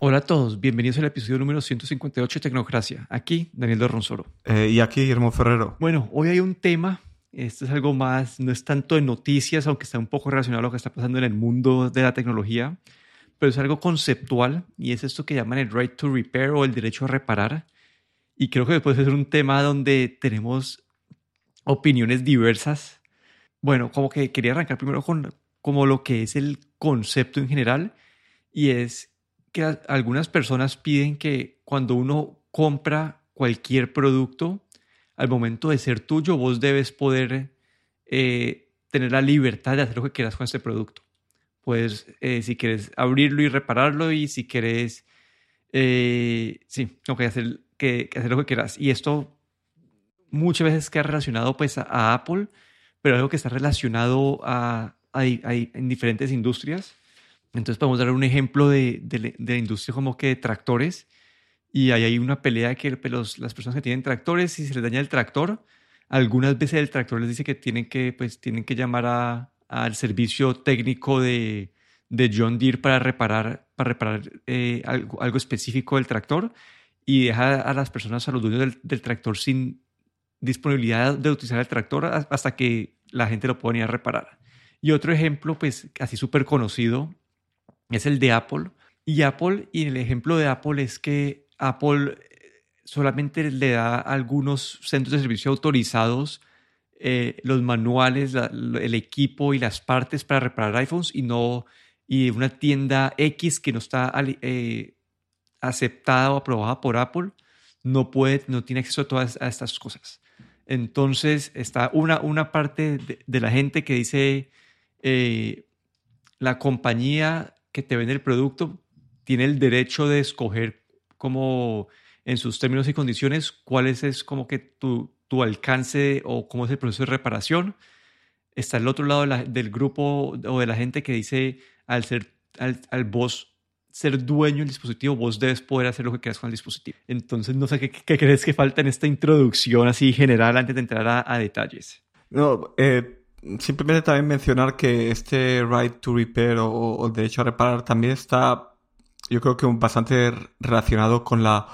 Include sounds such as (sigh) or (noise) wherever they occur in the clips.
Hola a todos, bienvenidos al episodio número 158 de Tecnocracia. Aquí Daniel de Ronsoro. Eh, y aquí Guillermo Ferrero. Bueno, hoy hay un tema, esto es algo más, no es tanto de noticias, aunque está un poco relacionado a lo que está pasando en el mundo de la tecnología, pero es algo conceptual y es esto que llaman el right to repair o el derecho a reparar. Y creo que puede ser un tema donde tenemos opiniones diversas. Bueno, como que quería arrancar primero con como lo que es el concepto en general y es que algunas personas piden que cuando uno compra cualquier producto, al momento de ser tuyo, vos debes poder eh, tener la libertad de hacer lo que quieras con este producto. Pues eh, si quieres abrirlo y repararlo y si quieres, eh, sí, que hacer, que, hacer lo que quieras. Y esto muchas veces queda relacionado pues a, Apple, pero algo que está relacionado a, a, en diferentes industrias. Entonces podemos dar un ejemplo de, de, la industria como que de tractores y ahí hay una pelea que pues, las personas que tienen tractores, si se les daña el tractor, algunas veces el tractor les dice que tienen que, pues, tienen que llamar al servicio técnico de, de, John Deere para reparar, para reparar eh, algo, específico del tractor y deja a las personas, a los dueños del, del, tractor sin disponibilidad de utilizar el tractor hasta que la gente lo pueda ir a reparar. Y otro ejemplo, pues así súper conocido, es el de Apple. Y Apple, y el ejemplo de Apple es que Apple eh, solamente le da a algunos centros de servicio autorizados eh, los manuales, el equipo y las partes para reparar iPhones y no y una tienda X que no está eh, aceptada o aprobada por Apple no puede, no tiene acceso a todas estas cosas. Entonces está una, una parte de, la gente que dice la compañía que te vende el producto tiene el derecho de escoger como en sus términos y condiciones cuál es, como que tu, tu, alcance o cómo es el proceso de reparación. Está el otro lado del grupo o de la gente que dice al ser al, al vos ser dueño del dispositivo, vos debes poder hacer lo que quieras con el dispositivo. Entonces, no sé qué, qué crees que falta en esta introducción así general antes de entrar a, detalles. No, eh, simplemente también mencionar que este right to repair o, el derecho a reparar también está, yo creo que bastante relacionado con la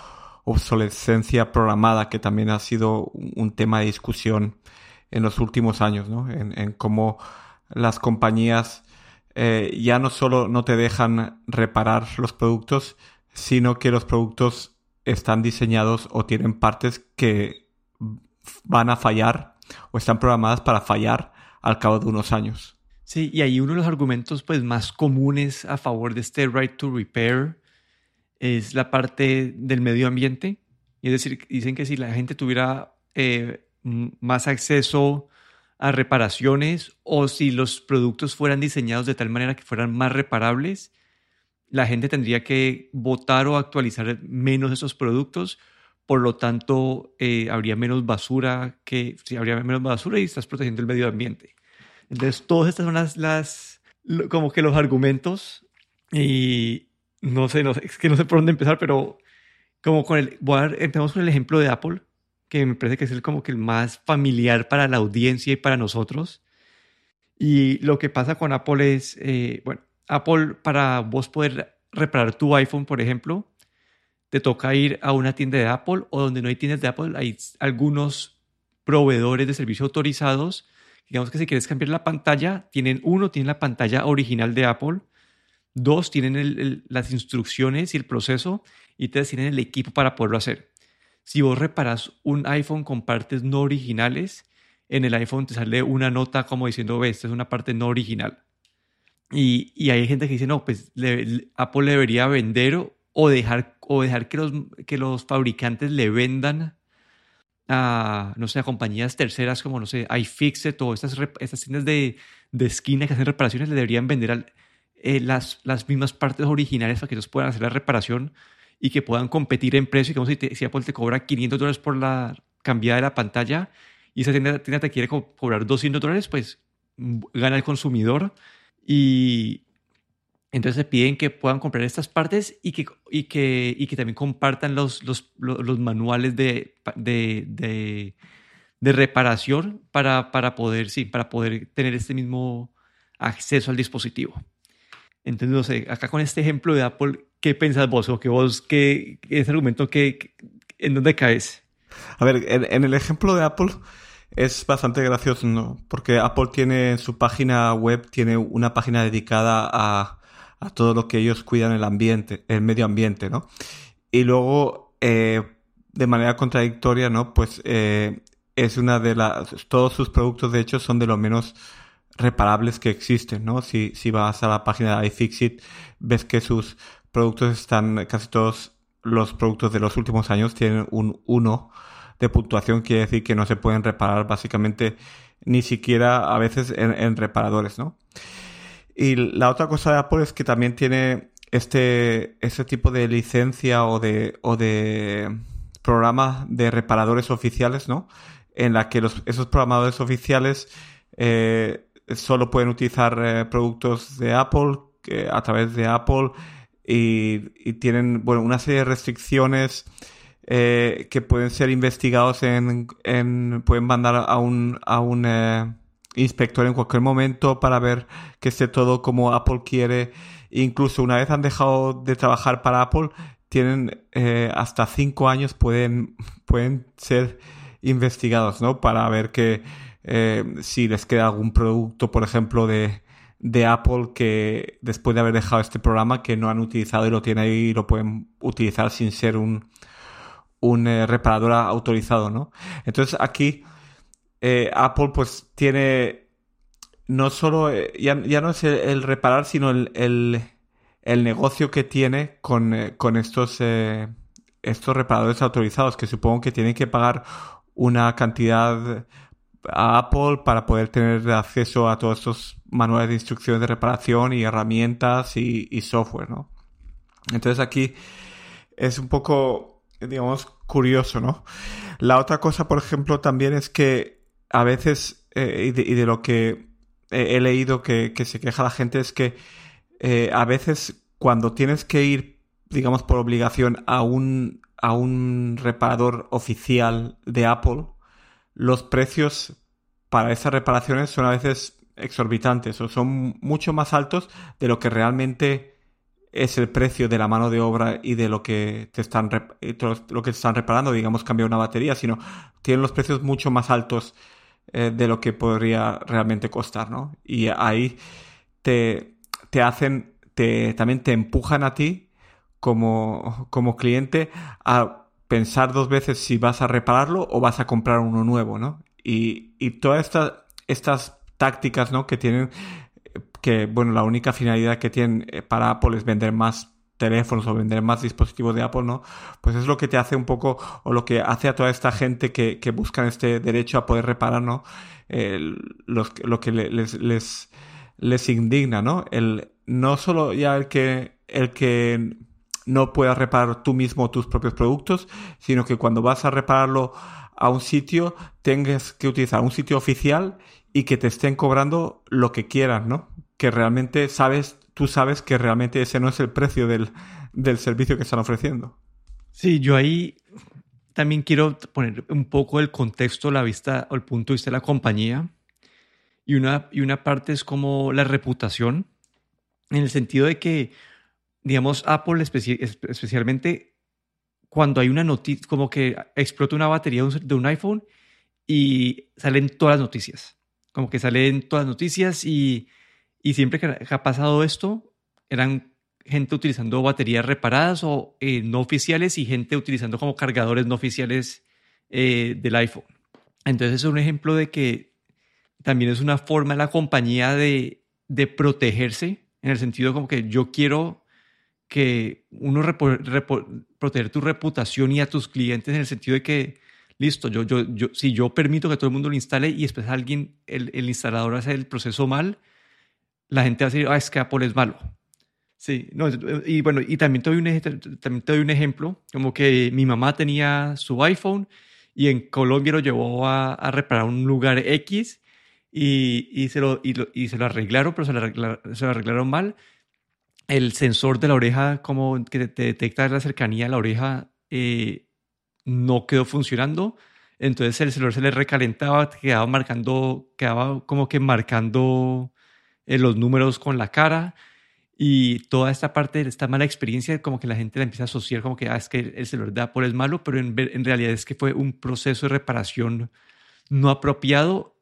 obsolescencia programada, que también ha sido un tema de discusión en los últimos años, ¿no? En, cómo las compañías eh, ya no solo no te dejan reparar los productos, sino que los productos están diseñados o tienen partes que van a fallar o están programadas para fallar al cabo de unos años. Sí, y ahí uno de los argumentos pues, más comunes a favor de este right to repair es la parte del medio ambiente. Es decir, dicen que si la gente tuviera eh, más acceso a reparaciones o si los productos fueran diseñados de tal manera que fueran más reparables, la gente tendría que votar o actualizar menos esos productos por lo tanto eh, habría menos basura que sí, habría menos basura y estás protegiendo el medio ambiente. Entonces, todas estas son las, como que los argumentos y no sé, no sé, es que no sé por dónde empezar, pero como con el, voy a, empezamos con el ejemplo de Apple, que me parece que es el como que el más familiar para la audiencia y para nosotros. Y lo que pasa con Apple es, eh, bueno, Apple para vos poder reparar tu iPhone, por ejemplo, te toca ir a una tienda de Apple o donde no hay tiendas de Apple, hay algunos proveedores de servicio autorizados. Digamos que si quieres cambiar la pantalla, tienen uno, tienen la pantalla original de Apple, dos, tienen las instrucciones y el proceso, y tres, tienen el equipo para poderlo hacer. Si vos reparas un iPhone con partes no originales, en el iPhone te sale una nota como diciendo, ve, esta es una parte no original. Y, y hay gente que dice, no, pues Apple debería vender o dejar, o dejar que, los, que los fabricantes le vendan a, no sé, a compañías terceras como, no sé, iFixit o estas, estas tiendas de, de esquina que hacen reparaciones, le deberían vender eh, las, las mismas partes originales para que ellos puedan hacer la reparación y que puedan competir en precio. Y como si, si Apple te cobra 500 dólares por la cambiada de la pantalla y esa tienda, tienda te quiere cobrar 200 dólares, pues mm, gana el consumidor. Y, entonces piden que puedan comprar estas partes y que, y que, y que también compartan los, los, los manuales de, de, de, reparación para, para, poder, sí, para poder tener este mismo acceso al dispositivo. Entonces, acá con este ejemplo de Apple, ¿qué pensás vos? O que vos, qué, ese argumento, que, ¿en dónde caes? A ver, en, el ejemplo de Apple es bastante gracioso, ¿no? Porque Apple tiene en su página web, tiene una página dedicada a, a todo lo que ellos cuidan el ambiente, el medio ambiente, ¿no? Y luego, eh, de manera contradictoria, ¿no? Pues eh, es una de las, todos sus productos de hecho son de lo menos reparables que existen, ¿no? Si, si vas a la página de iFixit, ves que sus productos están, casi todos los productos de los últimos años tienen un 1 de puntuación, quiere decir que no se pueden reparar básicamente ni siquiera a veces en, reparadores, ¿no? Y la otra cosa de Apple es que también tiene este, este tipo de licencia o de, o de programa de reparadores oficiales, ¿no? En la que los, esos programadores oficiales eh, solo pueden utilizar eh, productos de Apple a través de Apple y, tienen bueno una serie de restricciones eh, que pueden ser investigados en, pueden mandar a un a un eh, inspector en cualquier momento para ver que esté todo como Apple quiere incluso una vez han dejado de trabajar para Apple tienen hasta cinco años pueden pueden ser investigados no para ver que eh, si les queda algún producto, por ejemplo, de, de Apple que después de haber dejado este programa que no han utilizado y lo tienen ahí y lo pueden utilizar sin ser un, un eh, reparador autorizado, ¿no? Entonces aquí eh, Apple pues tiene no solo, ya, no es el, reparar, sino el, el, negocio que tiene con, con estos, estos reparadores autorizados, que supongo que tienen que pagar una cantidad a Apple para poder tener acceso a todos estos manuales de instrucciones de reparación y herramientas y, software, ¿no? Entonces aquí es un poco, digamos, curioso, ¿no? La otra cosa, por ejemplo, también es que a veces, eh, y, de, lo que he, leído que, se queja la gente, es que eh, a veces cuando tienes que ir, digamos, por obligación a un, a un reparador oficial de Apple, los precios para esas reparaciones son a veces exorbitantes o son mucho más altos de lo que realmente es el precio de la mano de obra y de lo que te están lo que te están reparando, digamos cambiar una batería, sino tienen los precios mucho más altos eh, de lo que podría realmente costar, ¿no? Y ahí te, te hacen, te, también te empujan a ti como, como cliente a pensar dos veces si vas a repararlo o vas a comprar uno nuevo, ¿no? Y, y todas estas, estas tácticas, ¿no? Que tienen, que, bueno, la única finalidad que tienen eh, para Apple es vender más teléfonos o vender más dispositivos de Apple, ¿no? Pues es lo que te hace un poco, o lo que hace a toda esta gente que, que buscan este derecho a poder reparar, ¿no? lo que les, les, les indigna, ¿no? El, no solo ya el que, el que no puedas reparar tú mismo tus propios productos, sino que cuando vas a repararlo a un sitio tengas que utilizar un sitio oficial y que te estén cobrando lo que quieran, ¿no? Que realmente sabes, tú sabes que realmente ese no es el precio del, del servicio que están ofreciendo. Sí, yo ahí también quiero poner un poco el contexto, la vista o el punto de vista de la compañía. Y una, y una parte es como la reputación, en el sentido de que digamos, Apple especialmente, cuando hay una noticia, como que explota una batería de un, iPhone y salen todas las noticias. Como que salen todas las noticias y, y siempre que ha pasado esto, eran gente utilizando baterías reparadas o eh, no oficiales y gente utilizando como cargadores no oficiales eh, del iPhone. Entonces es un ejemplo de que también es una forma de la compañía de, de protegerse, en el sentido como que yo quiero que uno proteger tu reputación y a tus clientes en el sentido de que, listo, yo, yo, yo, si yo permito que todo el mundo lo instale y después alguien, el instalador hace el proceso mal, la gente va a decir, ah, es que Apple es malo. Sí, no, y bueno, y también te, doy un, también te doy un ejemplo, como que mi mamá tenía su iPhone y en Colombia lo llevó a, a reparar un lugar X y, y, se lo, y, y, se lo arreglaron, pero se lo arreglaron, se lo arreglaron mal el sensor de la oreja, como que te detecta la cercanía a la oreja, eh, no quedó funcionando. Entonces el celular se le recalentaba, quedaba marcando, quedaba como que marcando eh, los números con la cara. Y toda esta parte de esta mala experiencia, como que la gente la empieza a asociar como que ah, es que el celular de Apple es malo, pero en, en realidad es que fue un proceso de reparación no apropiado.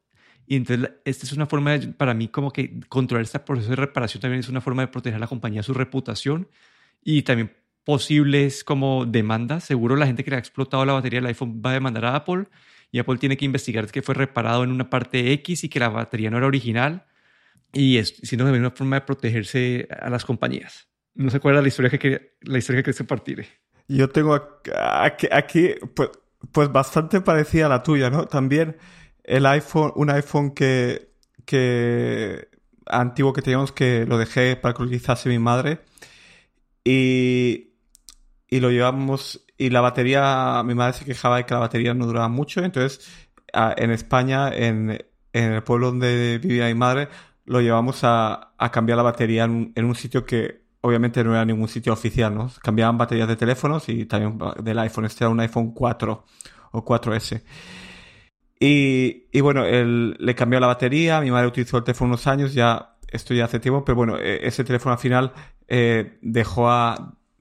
Y entonces, esta es una forma de, para mí, como que controlar este proceso de reparación también es una forma de proteger a la compañía, su reputación y también posibles como demandas. Seguro la gente que le ha explotado la batería del iPhone va a demandar a Apple y Apple tiene que investigar que fue reparado en una parte X y que la batería no era original y es, siendo también una forma de protegerse a las compañías. No se acuerda la historia que, la historia que compartir. Yo tengo aquí, aquí pues, pues, bastante parecida a la tuya, ¿no? También el iPhone, un iPhone que, que antiguo que teníamos que lo dejé para que lo utilizase mi madre y, y lo llevamos y la batería, mi madre se quejaba de que la batería no duraba mucho, entonces en España, en, en el pueblo donde vivía mi madre, lo llevamos a, cambiar la batería en un, sitio que obviamente no era ningún sitio oficial, ¿no? Cambiaban baterías de teléfonos y también del iPhone. Este era un iPhone 4 o 4S. Y, bueno, él, le cambió la batería, mi madre utilizó el teléfono unos años, ya esto ya hace tiempo, pero bueno, e, ese teléfono al final eh, dejó,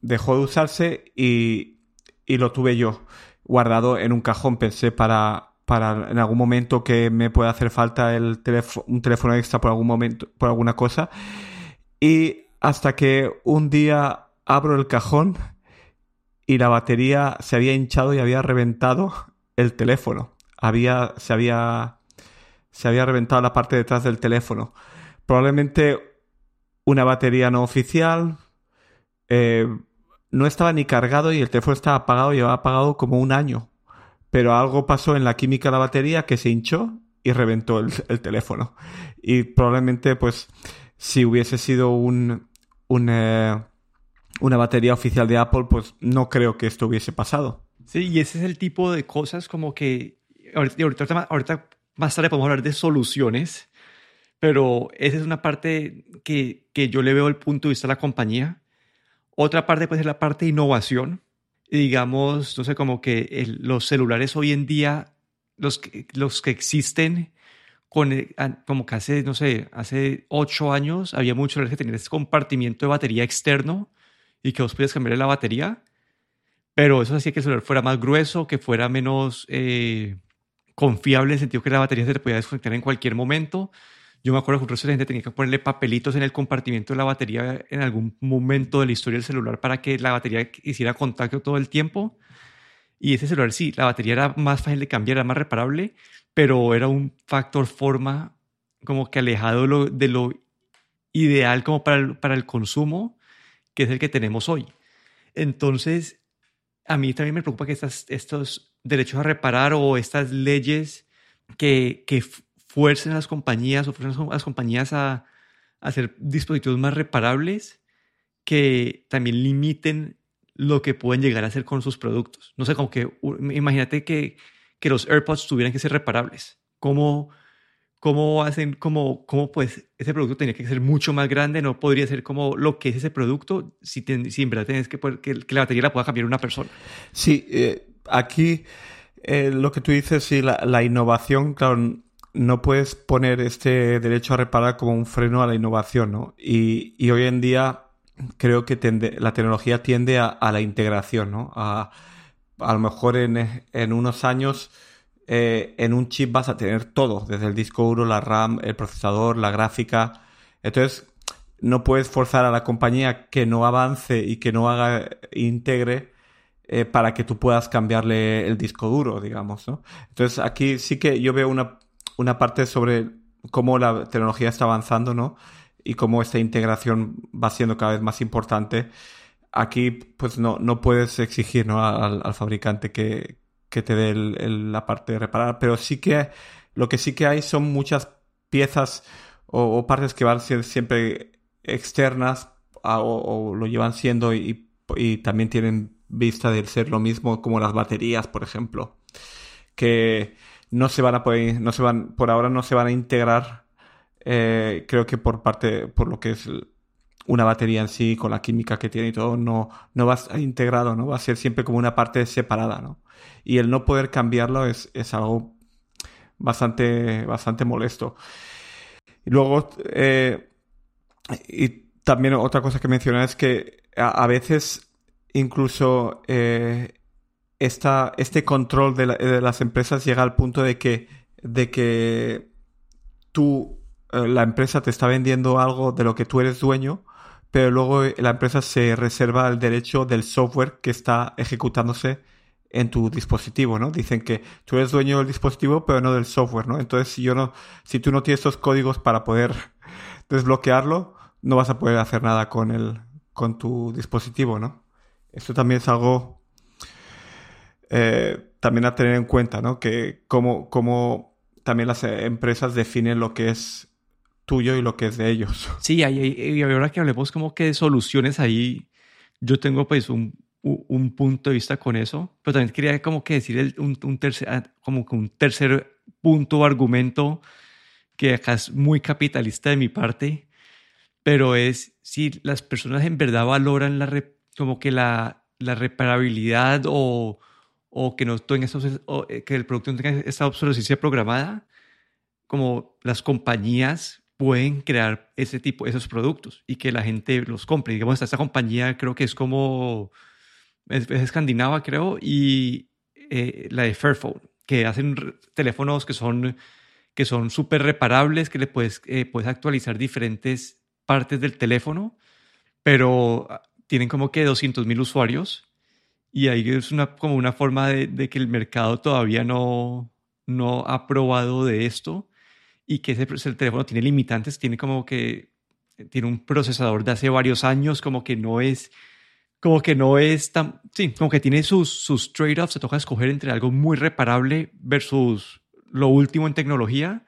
dejó de usarse y, y lo tuve yo guardado en un cajón, pensé para, para en algún momento que me pueda hacer falta el un teléfono extra por algún momento, por alguna cosa. Y hasta que un día abro el cajón y la batería se había hinchado y había reventado el teléfono. Había, se había, se había reventado la parte detrás del teléfono. Probablemente una batería no oficial. Eh, no estaba ni cargado y el teléfono estaba apagado, llevaba apagado como un año pero algo pasó en la química de la batería que se hinchó y reventó el, teléfono. Y probablemente, pues, si hubiese sido un, eh, una batería oficial de Apple, pues no creo que esto hubiese pasado. Sí, y ese es el tipo de cosas como que ahorita, más tarde podemos hablar de soluciones, pero esa es una parte que, que yo le veo el punto de vista a la compañía. Otra parte puede ser la parte de innovación, digamos, no sé, como que los celulares hoy en día, los los que existen, con, eh, como que hace, no sé, hace ocho años había muchos celulares que tenían este compartimiento de batería externo y que vos podías cambiarle la batería, pero eso hacía que el celular fuera más grueso, que fuera menos eh, confiable en el sentido que la batería se te podía desconectar en cualquier momento. Yo me acuerdo que un la gente tenía que ponerle papelitos en el compartimento de la batería en algún momento de la historia del celular para que la batería hiciera contacto todo el tiempo. Y ese celular sí, la batería era más fácil de cambiar, era más reparable, pero era un factor forma como que alejado de lo, de lo ideal como para el, para el consumo, que es el que tenemos hoy. Entonces, a mí también me preocupa que estas, estos derechos a reparar o estas leyes que, que fuercen a las compañías o fuercen a las compañías a, hacer dispositivos más reparables que también limiten lo que pueden llegar a hacer con sus productos. No sé, como que imagínate que, que los AirPods tuvieran que ser reparables. ¿Cómo, cómo hacen, cómo, cómo pues ese producto tenía que ser mucho más grande? No podría ser como lo que es ese producto si, si en verdad tienes que, que, la batería la pueda cambiar una persona. Sí, eh, aquí eh, lo que tú dices, sí, la, la innovación, claro, no puedes poner este derecho a reparar como un freno a la innovación, ¿no? Y, y hoy en día creo que la tecnología tiende a, la integración, ¿no? A, a lo mejor en, en unos años eh, en un chip vas a tener todo, desde el disco duro, la RAM, el procesador, la gráfica. Entonces, no puedes forzar a la compañía que no avance y que no haga integre eh, para que tú puedas cambiarle el disco duro, digamos, ¿no? Entonces, aquí sí que yo veo una una parte sobre cómo la tecnología está avanzando, ¿no? Y cómo esta integración va siendo cada vez más importante. Aquí, pues no, no puedes exigir ¿no? al, fabricante que, que te dé la parte de reparar, pero sí que lo que sí que hay son muchas piezas o, partes que van a ser siempre externas o, lo llevan siendo y, y también tienen vista de ser lo mismo como las baterías, por ejemplo. Que no se van a poder, no se van, por ahora no se van a integrar, eh, creo que por parte, por lo que es una batería en sí, con la química que tiene y todo, no, no va a estar integrado, ¿no? Va a ser siempre como una parte separada, ¿no? Y el no poder cambiarlo es, es algo bastante, bastante molesto. Y luego, eh, y también otra cosa que mencionar es que a, veces incluso eh, este control de, las empresas llega al punto de que, de que tú, eh, la empresa te está vendiendo algo de lo que tú eres dueño, pero luego la empresa se reserva el derecho del software que está ejecutándose en tu dispositivo, ¿no? Dicen que tú eres dueño del dispositivo, pero no del software, ¿no? Entonces, si yo no, si tú no tienes estos códigos para poder (laughs) desbloquearlo, no vas a poder hacer nada con el, con tu dispositivo, ¿no? Esto también es algo eh, también a tener en cuenta, ¿no? Que como, como también las empresas definen lo que es tuyo y lo que es de ellos. (laughs) Sí, y ahora que hablemos como que de soluciones ahí, yo tengo pues un, un punto de vista con eso, pero también quería como que decir un, un, tercer, ah, como que un tercer punto o argumento que acá es muy capitalista de mi parte, pero es si las personas en verdad valoran la como que la, la reparabilidad o, o que no tenga o, eh, que el producto no tenga esta obsolescencia programada, como las compañías pueden crear ese tipo, esos productos y que la gente los compre. Digamos, esta compañía creo que es como es, escandinava, creo, y eh, la de Fairphone, que hacen teléfonos que son que son súper reparables, que le puedes, eh, puedes actualizar diferentes partes del teléfono, pero ah, tienen como que 200 mil usuarios y ahí es una, como una forma de, de, que el mercado todavía no, no ha probado de esto y que ese, el teléfono tiene limitantes, tiene como que tiene un procesador de hace varios años, como que no es como que no es tan, sí, como que tiene sus, sus trade-offs, se toca escoger entre algo muy reparable versus lo último en tecnología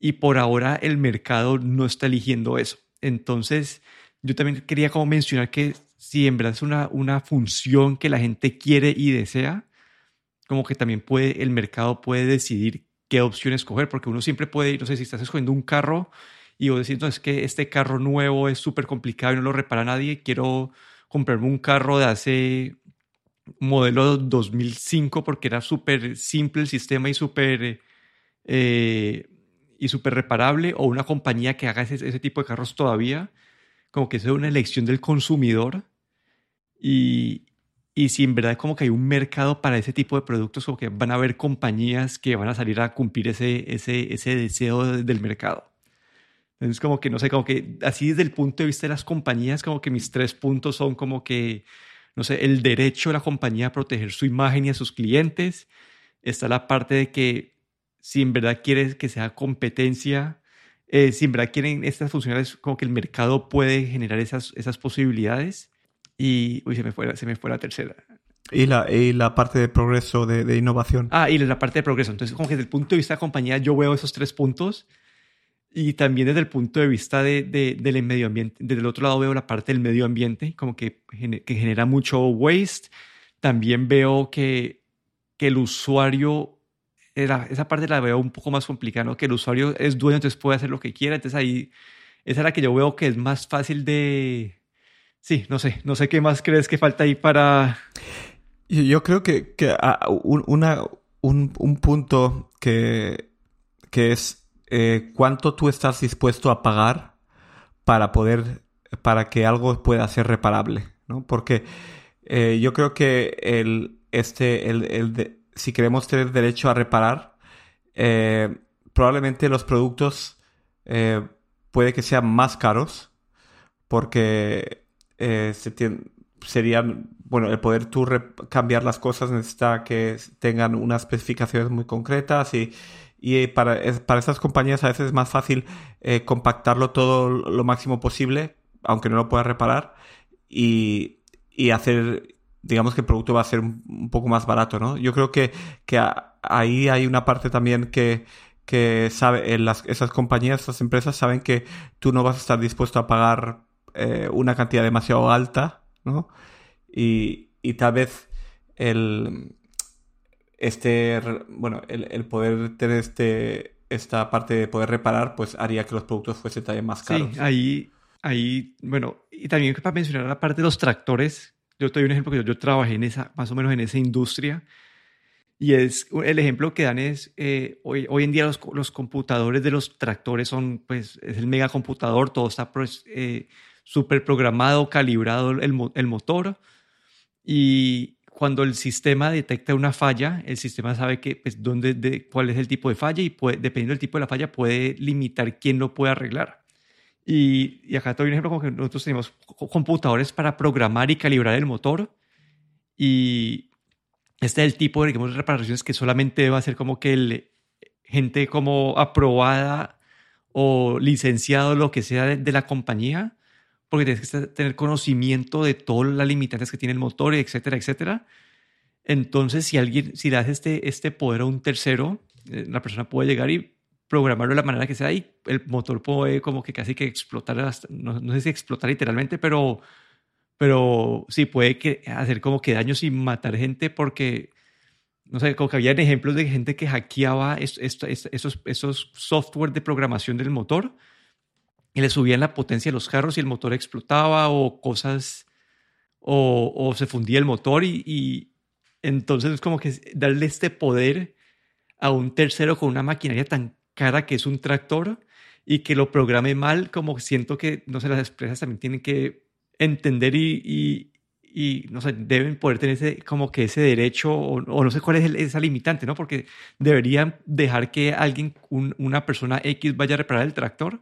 y por ahora el mercado no está eligiendo eso. Entonces, yo también quería como mencionar que si en verdad es una, una función que la gente quiere y desea, como que también puede, el mercado puede decidir qué opción escoger, porque uno siempre puede, no sé, si estás escogiendo un carro y vos decís, no, es que este carro nuevo es súper complicado y no lo repara nadie, quiero comprarme un carro de hace modelo 2005 porque era súper simple el sistema y súper eh, y súper reparable o una compañía que haga ese, tipo de carros todavía, como que es una elección del consumidor y, y si en verdad como que hay un mercado para ese tipo de productos, como que van a haber compañías que van a salir a cumplir ese, ese, ese deseo del mercado. Entonces, como que, no sé, como que así desde el punto de vista de las compañías, como que mis tres puntos son como que, no sé, el derecho de la compañía a proteger su imagen y a sus clientes. Está la parte de que si en verdad quieres que sea competencia, eh, si en verdad quieren estas funcionalidades, como que el mercado puede generar esas, esas posibilidades. Y, uy, se me fue, se me fue la tercera. Y la, y la parte de progreso, de, de, innovación. Ah, y la parte de progreso. Entonces, como que desde el punto de vista de la compañía, yo veo esos tres puntos y también desde el punto de vista de, del medio ambiente, desde el otro lado veo la parte del medio ambiente, como que, que genera mucho waste. También veo que, que el usuario, esa parte la veo un poco más complicada, ¿no? que el usuario es dueño, entonces puede hacer lo que quiera. Entonces ahí, esa es la que yo veo que es más fácil de... Sí, no sé, no sé qué más crees que falta ahí para... Yo creo que, que ah, un, un, un punto que, que es eh, cuánto tú estás dispuesto a pagar para poder, para que algo pueda ser reparable, ¿no? Porque eh, yo creo que el, este, el, el si queremos tener derecho a reparar, eh, probablemente los productos puede que sean más caros porque se serían, bueno, el poder tú cambiar las cosas necesita que tengan unas especificaciones muy concretas y, y para, para estas compañías a veces es más fácil eh, compactarlo todo lo máximo posible, aunque no lo pueda reparar, y, y, hacer, digamos que el producto va a ser un, poco más barato, ¿no? Yo creo que, que ahí hay una parte también que, que sabe, las, esas compañías, esas empresas saben que tú no vas a estar dispuesto a pagar eh, una cantidad demasiado alta, ¿no? Y, y tal vez el, este, bueno, el, poder tener este, esta parte de poder reparar, pues haría que los productos fuesen también más caros. Sí, ahí, ahí, bueno, y también para mencionar la parte de los tractores, yo te doy un ejemplo que yo, trabajé en esa, más o menos en esa industria, y es, el ejemplo que dan es, eh, hoy, hoy en día los, los, computadores de los tractores son, pues, es el megacomputador, todo está pues, eh, súper programado, calibrado el, el motor y cuando el sistema detecta una falla, el sistema sabe que, pues, dónde, de, cuál es el tipo de falla y puede, dependiendo del tipo de la falla puede limitar quién lo puede arreglar. Y, y acá te doy un ejemplo como que nosotros tenemos computadores para programar y calibrar el motor y este es el tipo de, digamos, reparaciones que solamente va a ser como que el, gente como aprobada o licenciado, lo que sea de, la compañía, porque tienes que tener conocimiento de todas las limitantes que tiene el motor, etcétera, etcétera. Entonces, si alguien, si le das este, este poder a un tercero, eh, la persona puede llegar y programarlo de la manera que sea y el motor puede como que casi que explotar, no, no sé si explotar literalmente, pero pero sí puede hacer como que daños y matar gente porque, no sé, como que habían ejemplos de gente que hackeaba esos, esos software de programación del motor y le subían la potencia de los carros y el motor explotaba o cosas, o, o se fundía el motor y, y entonces es como que darle este poder a un tercero con una maquinaria tan cara que es un tractor y que lo programe mal, como siento que, no sé, las empresas también tienen que entender y, y, no sé, deben poder tener ese, como que ese derecho o, no sé cuál es esa limitante, ¿no? Porque deberían dejar que alguien, una persona X vaya a reparar el tractor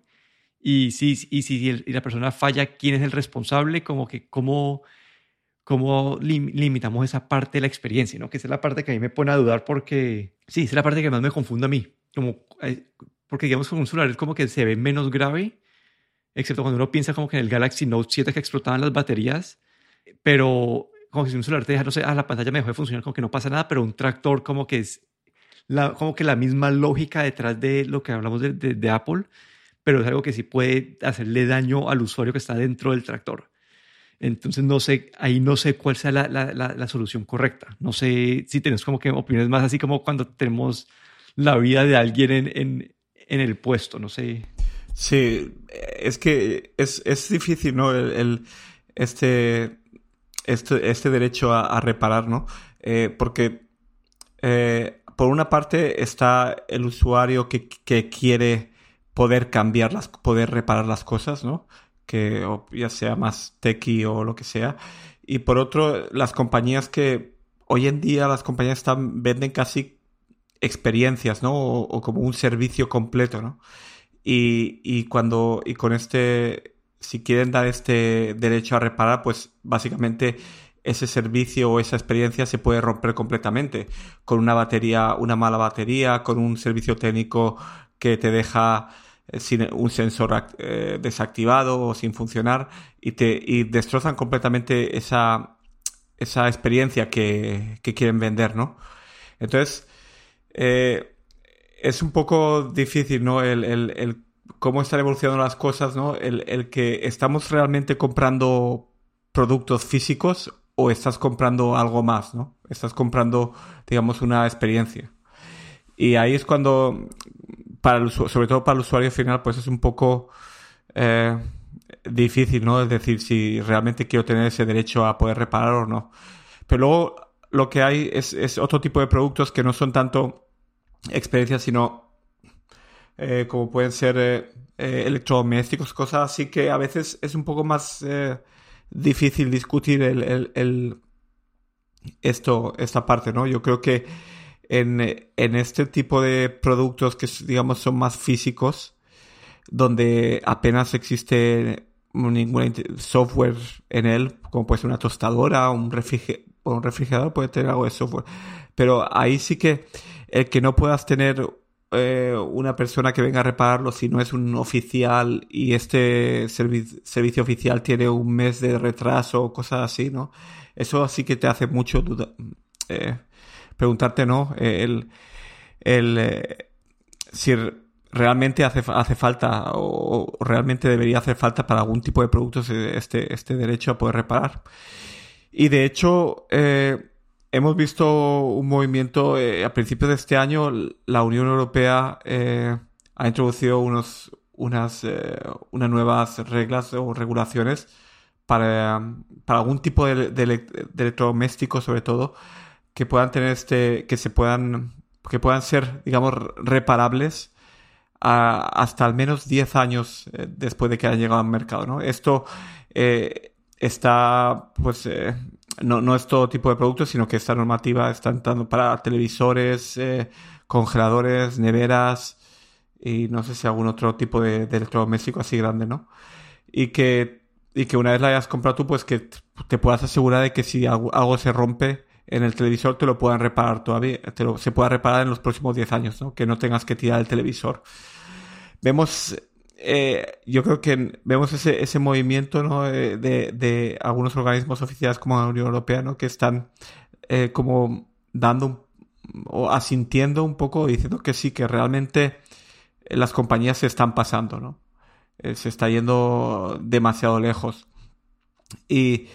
y si, y si la persona falla, ¿quién es el responsable? Como que cómo, cómo limitamos esa parte de la experiencia, ¿no? Que esa es la parte que a mí me pone a dudar porque, sí, esa es la parte que más me confunde a mí. Como, eh, porque digamos con un celular como que se ve menos grave excepto cuando uno piensa como que en el Galaxy Note 7 que explotaban las baterías, pero como que si un celular te deja, no sé, ah, la pantalla me dejó de funcionar, como que no pasa nada, pero un tractor como que es la, como que la misma lógica detrás de lo que hablamos de, de, Apple, pero es algo que sí puede hacerle daño al usuario que está dentro del tractor. Entonces, no sé, ahí no sé cuál sea la, la, la, solución correcta. No sé si tenés como que opiniones más así como cuando tenemos la vida de alguien en, en, en el puesto, no sé. Sí, es que es, es difícil, ¿no? El, este, este, este derecho a, reparar, ¿no? Eh, porque eh, por una parte está el usuario que, que quiere poder cambiarlas, poder reparar las cosas, ¿no? Que ya sea más techy o lo que sea. Y por otro, las compañías que hoy en día las compañías están, venden casi experiencias, ¿no? o como un servicio completo, ¿no? Y, y cuando, y con este, si quieren dar este derecho a reparar, pues básicamente ese servicio o esa experiencia se puede romper completamente con una batería, una mala batería, con un servicio técnico que te deja eh, sin un sensor eh, desactivado o sin funcionar y te y destrozan completamente esa, esa experiencia que, que quieren vender, ¿no? Entonces, eh, es un poco difícil, ¿no? El, el, cómo están evolucionando las cosas, ¿no? El, que estamos realmente comprando productos físicos o estás comprando algo más, ¿no? Estás comprando, digamos, una experiencia. Y ahí es cuando, para el, sobre todo para el usuario final, pues es un poco eh, difícil, ¿no? Es decir, si realmente quiero tener ese derecho a poder reparar o no. Pero luego lo que hay es, es otro tipo de productos que no son tanto experiencias, sino eh, como pueden ser eh, eh, electrodomésticos, cosas así que a veces es un poco más difícil discutir el, esto, esta parte, ¿no? Yo creo que en, en, este tipo de productos que, digamos, son más físicos, donde apenas existe ningún software en él, como puede ser una tostadora un, o un refrigerador, puede tener algo de software. Pero ahí sí que el que no puedas tener eh, una persona que venga a repararlo si no es un oficial y este servicio oficial tiene un mes de retraso o cosas así, ¿no? Eso sí que te hace mucho duda, eh, preguntarte, ¿no? El, el, eh, si realmente hace, hace falta o, realmente debería hacer falta para algún tipo de productos este, este derecho a poder reparar. Y de hecho, eh, hemos visto un movimiento, eh, a principios de este año, la Unión Europea eh, ha introducido unos, unas, eh, unas nuevas reglas o regulaciones para, para algún tipo de, de, electrodomésticos, sobre todo, que puedan tener este, que se puedan, que puedan ser, digamos, reparables hasta al menos 10 años eh, después de que haya llegado al mercado, ¿no? Esto eh, está, pues, eh, no, no, es todo tipo de productos, sino que esta normativa está entrando para televisores, congeladores, neveras y no sé si algún otro tipo de, electrodoméstico así grande, ¿no? Y que, y que una vez la hayas comprado tú, pues que te puedas asegurar de que si algo, se rompe en el televisor te lo puedan reparar todavía, se pueda reparar en los próximos 10 años, ¿no? Que no tengas que tirar el televisor. Vemos, eh, yo creo que vemos ese, ese movimiento, ¿no? De, de, algunos organismos oficiales como la Unión Europea, ¿no? Que están eh, como dando o asintiendo un poco, diciendo que sí, que realmente las compañías se están pasando, ¿no? Eh, se está yendo demasiado lejos. Y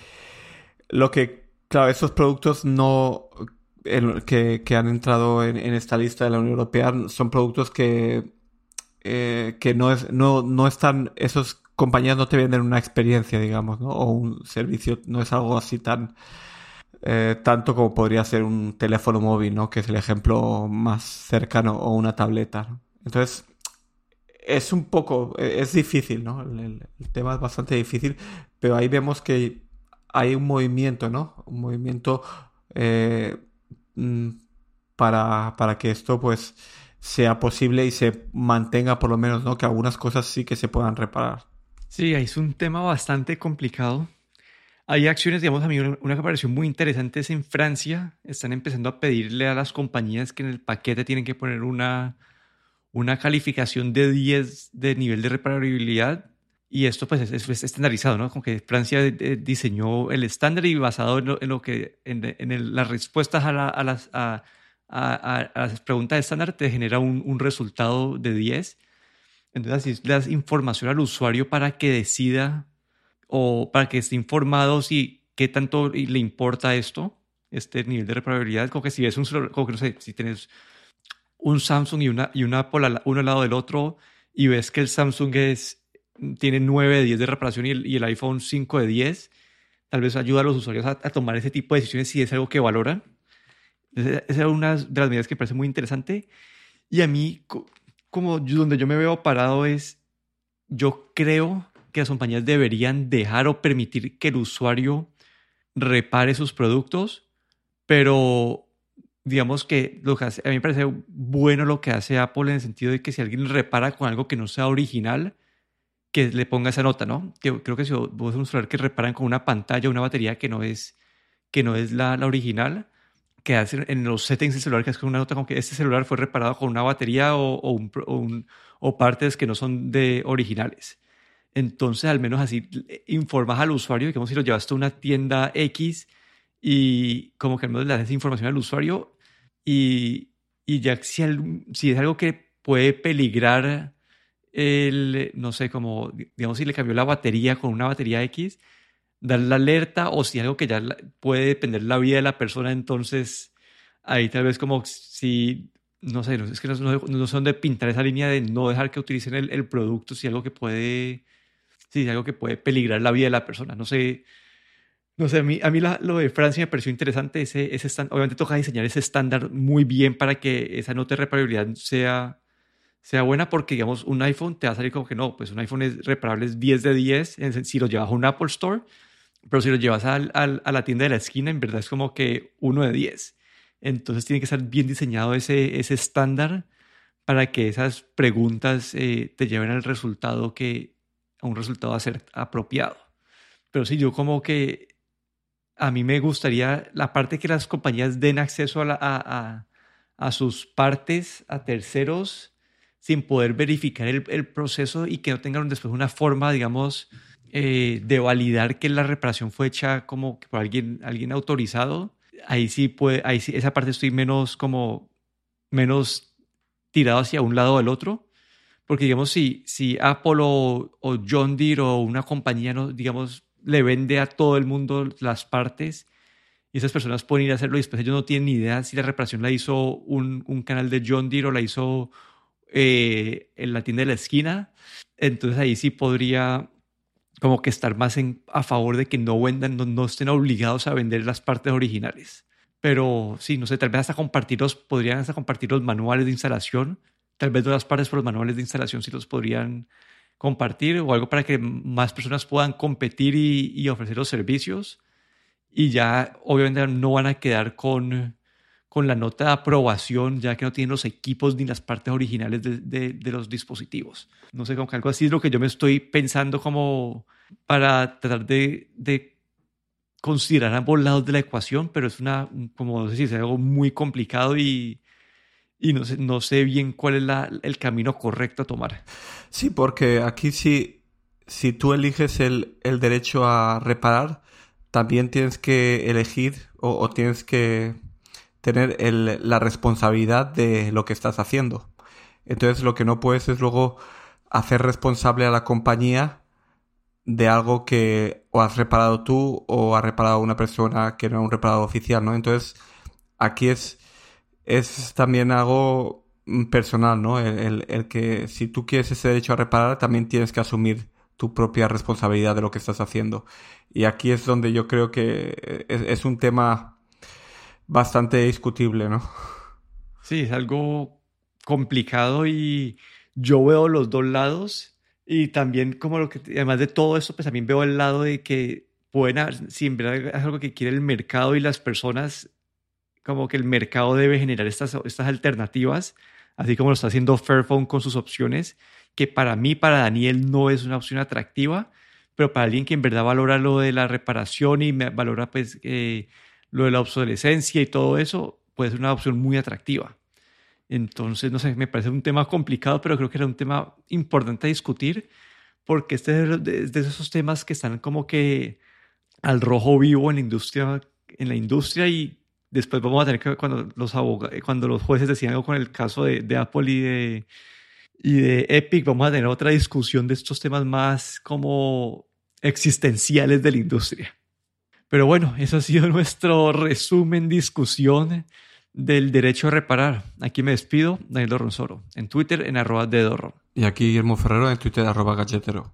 lo que, claro, esos productos no que, que, han entrado en, esta lista de la Unión Europea son productos que, eh, que no, es, no, no están, esos compañías no te venden una experiencia, digamos, ¿no? O un servicio, no es algo así tan, eh, tanto como podría ser un teléfono móvil, ¿no? Que es el ejemplo más cercano, o una tableta. Entonces, es un poco, e, es difícil, ¿no? El, tema es bastante difícil, pero ahí vemos que hay un movimiento, ¿no? Un movimiento eh, mm, para, para que esto pues sea posible y se mantenga por lo menos, ¿no? Que algunas cosas sí que se puedan reparar. Sí, es un tema bastante complicado. Hay acciones, digamos, a mí una, que pareció muy interesante es en Francia, están empezando a pedirle a las compañías que en el paquete tienen que poner una, una calificación de 10 de nivel de reparabilidad y esto pues es, estandarizado, ¿no? Como que Francia eh, diseñó el estándar y basado en lo, que en, las respuestas a, las, a, las preguntas estándar te genera un, resultado de 10. Entonces así le das información al usuario para que decida o para que esté informado si qué tanto le importa esto, este nivel de reparabilidad, como que si ves un como que no sé, si tienes un Samsung y una, y una Apple uno al lado del otro y ves que el Samsung es, tiene 9 de 10 de reparación y el, y el iPhone 5 de 10, tal vez ayuda a los usuarios a, tomar ese tipo de decisiones si es algo que valoran. Esa es una de las medidas que me parece muy interesante. Y a mí, como donde yo me veo parado es, yo creo que las compañías deberían dejar o permitir que el usuario repare sus productos, pero digamos que lo que a mí me parece bueno lo que hace Apple en el sentido de que si alguien repara con algo que no sea original, que le ponga esa nota, ¿no? Que, creo que si vos un celular que reparan con una pantalla, una batería que no es, que no es la original, que hacen en los settings del celular, que es una nota como que este celular fue reparado con una batería o, o, un, o, partes que no son de originales. Entonces, al menos así informas al usuario, digamos, si lo llevaste a una tienda X y como que al menos le das información al usuario y, y ya si, si, es algo que puede peligrar el, no sé, como, digamos, si le cambió la batería con una batería X, dar la alerta o si algo que ya puede depender la vida de la persona, entonces ahí tal vez como si, no sé, es que no, no, son de pintar esa línea de no dejar que utilicen el, el producto si algo que puede, si algo que puede peligrar la vida de la persona. No sé, no sé, a mí, a mí lo de Francia me pareció interesante. Ese, ese obviamente toca diseñar ese estándar muy bien para que esa nota de reparabilidad sea, sea buena, porque digamos, un iPhone te va a salir como que no, pues un iPhone es reparable es 10 de 10 si lo llevas a un Apple Store, pero si lo llevas al, al, a la tienda de la esquina, en verdad es como que 1 de 10. Entonces tiene que estar bien diseñado ese, ese estándar para que esas preguntas eh, te lleven al resultado que, a un resultado a ser apropiado. Pero sí, yo como que a mí me gustaría la parte que las compañías den acceso a, a, sus partes a terceros sin poder verificar el, proceso y que no tengan después una forma, digamos, eh, de validar que la reparación fue hecha como por alguien, alguien autorizado. Ahí sí puede, ahí sí, esa parte estoy menos como, menos tirado hacia un lado o del otro. Porque digamos, si, si Apple o, John Deere o una compañía, no, digamos, le vende a todo el mundo las partes y esas personas pueden ir a hacerlo y después ellos no tienen ni idea si la reparación la hizo un, un canal de John Deere o la hizo eh, en la tienda de la esquina. Entonces ahí sí podría como que estar más a favor de que no vendan, no, estén obligados a vender las partes originales. Pero sí, no sé, tal vez hasta compartirlos, podrían hasta compartir los manuales de instalación tal vez las partes por los manuales de instalación si los podrían compartir o algo para que más personas puedan competir y, ofrecer los servicios. Y ya obviamente no van a quedar con, con la nota de aprobación, ya que no tienen los equipos ni las partes originales de, los dispositivos. No sé, como algo así es lo que yo me estoy pensando como para tratar de, de considerar ambos lados de la ecuación, pero es una, como decís, algo muy complicado y, no sé, no sé bien cuál es el camino correcto a tomar. Sí, porque aquí si, si tú eliges el, el derecho a reparar, también tienes que elegir o, tienes que tener la responsabilidad de lo que estás haciendo. Entonces lo que no puedes es luego hacer responsable a la compañía de algo que o has reparado tú o ha reparado una persona que no es un reparador oficial, ¿no? Entonces aquí es es también algo mm, personal, ¿no? El, que si tú quieres ese derecho a reparar, también tienes que asumir tu propia responsabilidad de lo que estás haciendo. Y aquí es donde yo creo que es, un tema bastante discutible, ¿no? Sí, es algo complicado y yo veo los dos lados y también como lo que, además de todo esto, pues también veo el lado de que pueden, si en verdad es algo que quiere el mercado y las personas como que el mercado debe generar estas, estas alternativas, así como lo está haciendo Fairphone con sus opciones, que para mí, para Daniel, no es una opción atractiva, pero para alguien que en verdad valora lo de la reparación y valora pues eh, lo de la obsolescencia y todo eso, puede ser una opción muy atractiva. Entonces, no sé, me parece un tema complicado, pero creo que era un tema importante a discutir, porque este es de esos temas que están como que al rojo vivo en la industria, en la industria y después vamos a tener que, cuando los, abogados, cuando los jueces decían algo con el caso de, de, Apple y de, y de Epic, vamos a tener otra discusión de estos temas más como existenciales de la industria. Pero bueno, eso ha sido (laughs) nuestro resumen, discusión del derecho a reparar. Aquí me despido, Daniel Dorronsoro, en Twitter en arroba de Dorro. Y aquí Guillermo Ferrero en Twitter arroba galletero.